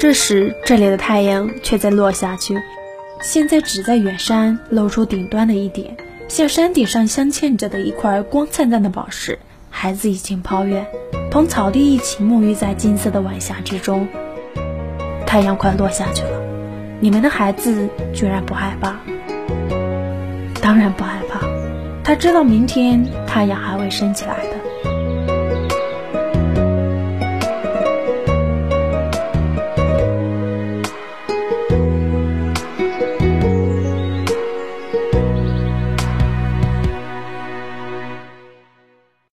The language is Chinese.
这时这里的太阳却在落下去现在只在远山露出顶端的一点像山顶上镶嵌着的一块光灿灿的宝石孩子已经跑远同草地一起沐浴在金色的晚霞之中。太阳快落下去了你们的孩子居然不害怕？当然不害怕他知道明天太阳还会升起来的